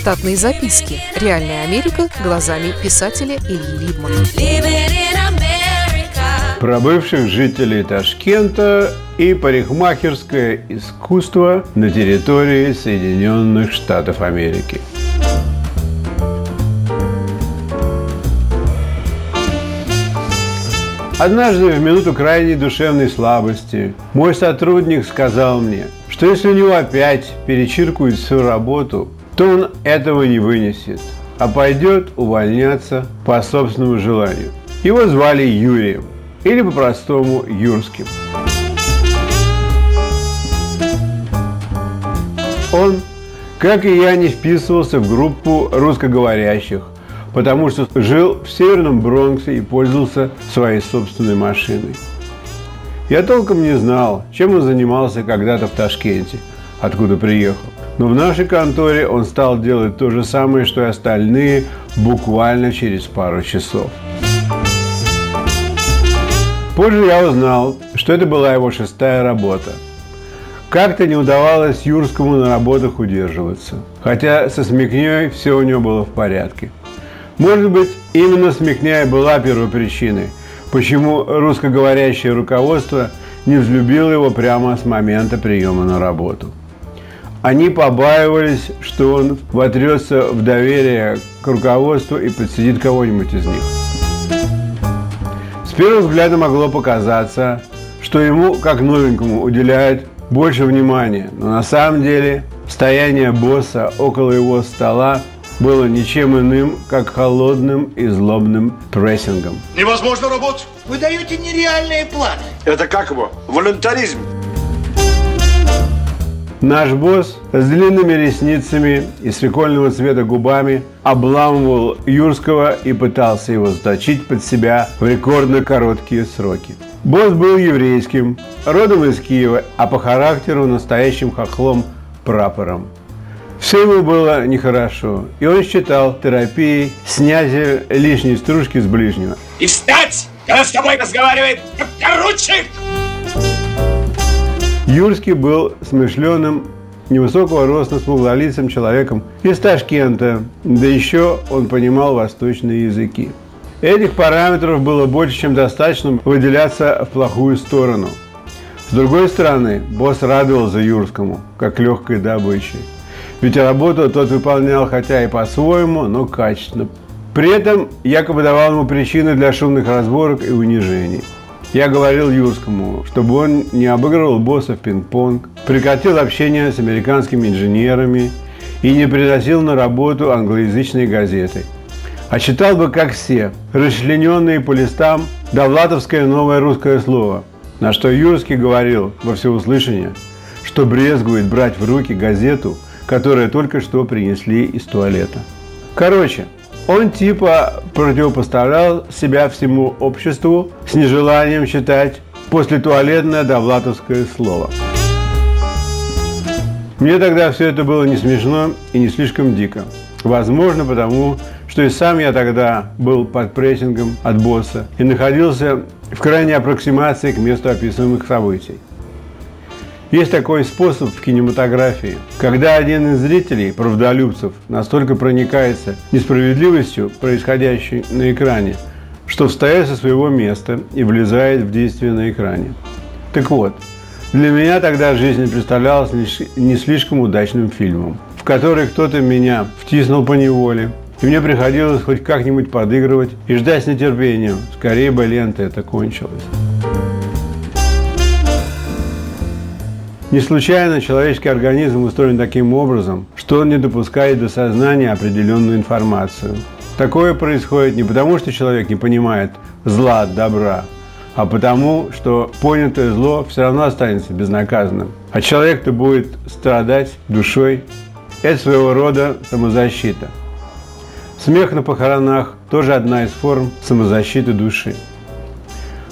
Штатные записки. Реальная Америка глазами писателя Ильи Либмана. Про бывших жителей Ташкента и парикмахерское искусство на территории Соединенных Штатов Америки. Однажды, в минуту крайней душевной слабости, мой сотрудник сказал мне, что если у него опять перечиркует всю работу, то он этого не вынесет, а пойдет увольняться по собственному желанию. Его звали Юрием, или по-простому Юрским. Он, как и я, не вписывался в группу русскоговорящих – потому что жил в Северном Бронксе и пользовался своей собственной машиной. Я толком не знал, чем он занимался когда-то в Ташкенте, откуда приехал. Но в нашей конторе он стал делать то же самое, что и остальные, буквально через пару часов. Позже я узнал, что это была его шестая работа. Как-то не удавалось Юрскому на работах удерживаться, хотя со смекней все у него было в порядке – может быть, именно смекняя была первопричиной, почему русскоговорящее руководство не взлюбило его прямо с момента приема на работу. Они побаивались, что он вотрется в доверие к руководству и подсидит кого-нибудь из них. С первого взгляда могло показаться, что ему, как новенькому, уделяют больше внимания, но на самом деле стояние босса около его стола было ничем иным, как холодным и злобным прессингом. Невозможно работать. Вы даете нереальные планы. Это как его? Волонтаризм. Наш босс с длинными ресницами и свекольного цвета губами обламывал Юрского и пытался его заточить под себя в рекордно короткие сроки. Босс был еврейским, родом из Киева, а по характеру настоящим хохлом прапором. Все ему было нехорошо, и он считал терапией снятие лишней стружки с ближнего. И встать, когда с тобой разговаривает поручик! Юрский был смышленым, невысокого роста, смуглолицым человеком из Ташкента, да еще он понимал восточные языки. Этих параметров было больше, чем достаточно выделяться в плохую сторону. С другой стороны, босс радовал за Юрскому, как легкой добычей. Ведь работу тот выполнял хотя и по-своему, но качественно. При этом якобы давал ему причины для шумных разборок и унижений. Я говорил Юрскому, чтобы он не обыгрывал босса в пинг-понг, прекратил общение с американскими инженерами и не приносил на работу англоязычные газеты. А читал бы, как все, расчлененные по листам, довлатовское новое русское слово, на что Юрский говорил во всеуслышание, что брезгует брать в руки газету – которые только что принесли из туалета. Короче, он типа противопоставлял себя всему обществу с нежеланием читать после туалетное довлатовское слово. Мне тогда все это было не смешно и не слишком дико. Возможно, потому что и сам я тогда был под прессингом от босса и находился в крайней аппроксимации к месту описываемых событий. Есть такой способ в кинематографии, когда один из зрителей, правдолюбцев, настолько проникается несправедливостью, происходящей на экране, что встает со своего места и влезает в действие на экране. Так вот, для меня тогда жизнь представлялась не слишком удачным фильмом, в который кто-то меня втиснул по неволе, и мне приходилось хоть как-нибудь подыгрывать и ждать с нетерпением, скорее бы лента это кончилась. Не случайно человеческий организм устроен таким образом, что он не допускает до сознания определенную информацию. Такое происходит не потому, что человек не понимает зла от добра, а потому, что понятое зло все равно останется безнаказанным. А человек-то будет страдать душой. Это своего рода самозащита. Смех на похоронах тоже одна из форм самозащиты души.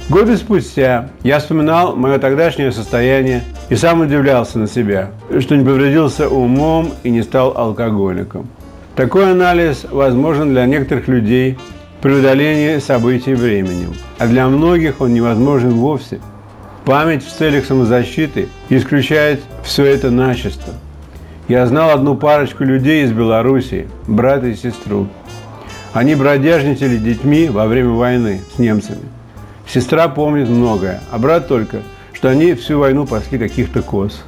Годы спустя я вспоминал мое тогдашнее состояние и сам удивлялся на себя, что не повредился умом и не стал алкоголиком. Такой анализ возможен для некоторых людей при удалении событий временем, а для многих он невозможен вовсе. Память в целях самозащиты исключает все это начисто. Я знал одну парочку людей из Белоруссии, брата и сестру. Они бродяжничали детьми во время войны с немцами. Сестра помнит многое, а брат только, что они всю войну пасли каких-то коз.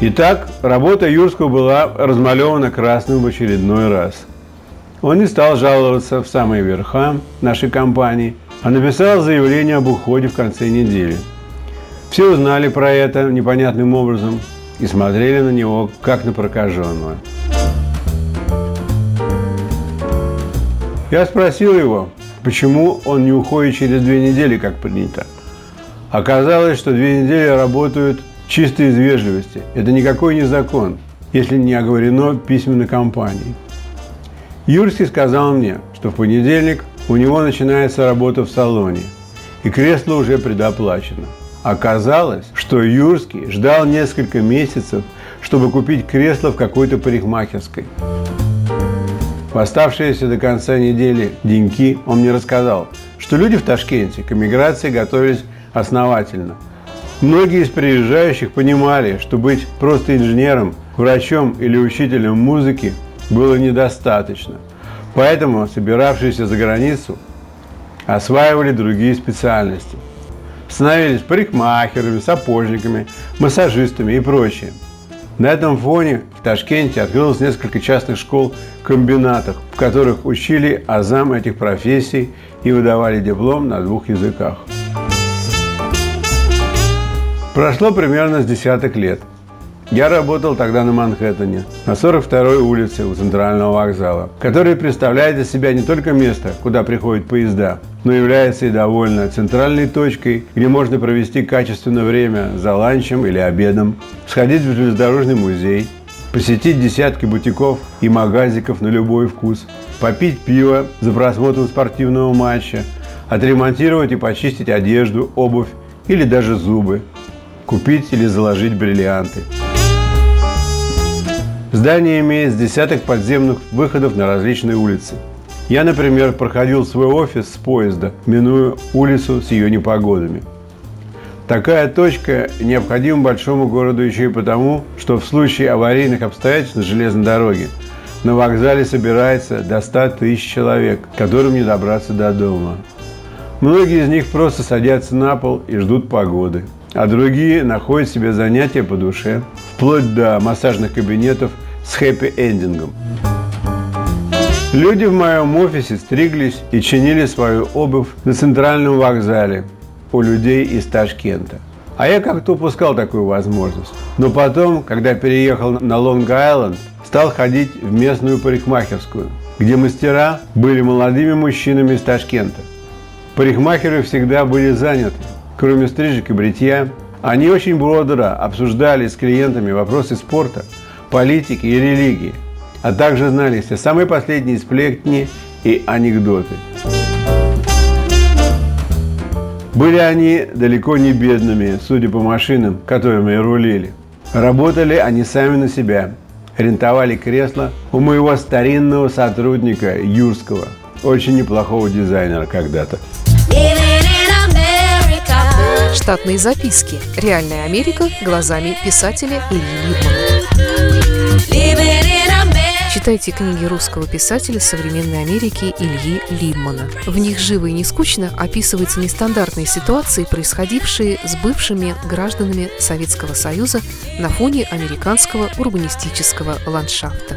Итак, работа Юрского была размалевана красным в очередной раз. Он не стал жаловаться в самые верха нашей компании, а написал заявление об уходе в конце недели. Все узнали про это непонятным образом и смотрели на него, как на прокаженного. Я спросил его, почему он не уходит через две недели, как принято. Оказалось, что две недели работают чисто из вежливости. Это никакой не закон, если не оговорено письменной компанией. Юрский сказал мне, что в понедельник у него начинается работа в салоне, и кресло уже предоплачено. Оказалось, что Юрский ждал несколько месяцев, чтобы купить кресло в какой-то парикмахерской. В оставшиеся до конца недели деньки он мне рассказал, что люди в Ташкенте к эмиграции готовились основательно. Многие из приезжающих понимали, что быть просто инженером, врачом или учителем музыки было недостаточно. Поэтому собиравшиеся за границу осваивали другие специальности. Становились парикмахерами, сапожниками, массажистами и прочее. На этом фоне в Ташкенте открылось несколько частных школ-комбинатов, в которых учили азам этих профессий и выдавали диплом на двух языках. Прошло примерно с десяток лет. Я работал тогда на Манхэттене, на 42-й улице у Центрального вокзала, который представляет из себя не только место, куда приходят поезда, но является и довольно центральной точкой, где можно провести качественное время за ланчем или обедом, сходить в железнодорожный музей, посетить десятки бутиков и магазиков на любой вкус, попить пиво за просмотром спортивного матча, отремонтировать и почистить одежду, обувь или даже зубы, купить или заложить бриллианты – Здание имеет десяток подземных выходов на различные улицы. Я, например, проходил свой офис с поезда, минуя улицу с ее непогодами. Такая точка необходима большому городу еще и потому, что в случае аварийных обстоятельств на железной дороге на вокзале собирается до 100 тысяч человек, которым не добраться до дома. Многие из них просто садятся на пол и ждут погоды, а другие находят себе занятия по душе, вплоть до массажных кабинетов с хэппи-эндингом. Люди в моем офисе стриглись и чинили свою обувь на центральном вокзале у людей из Ташкента. А я как-то упускал такую возможность. Но потом, когда переехал на Лонг-Айленд, стал ходить в местную парикмахерскую, где мастера были молодыми мужчинами из Ташкента. Парикмахеры всегда были заняты. Кроме стрижек и бритья, они очень бодро обсуждали с клиентами вопросы спорта, политики и религии, а также знали все самые последние сплетни и анекдоты. Были они далеко не бедными, судя по машинам, которыми рулили. Работали они сами на себя. Рентовали кресло у моего старинного сотрудника Юрского, очень неплохого дизайнера когда-то. Штатные записки. Реальная Америка глазами писателя Ильи Либмана. Читайте книги русского писателя современной Америки Ильи Либмана. В них живо и не скучно описываются нестандартные ситуации, происходившие с бывшими гражданами Советского Союза на фоне американского урбанистического ландшафта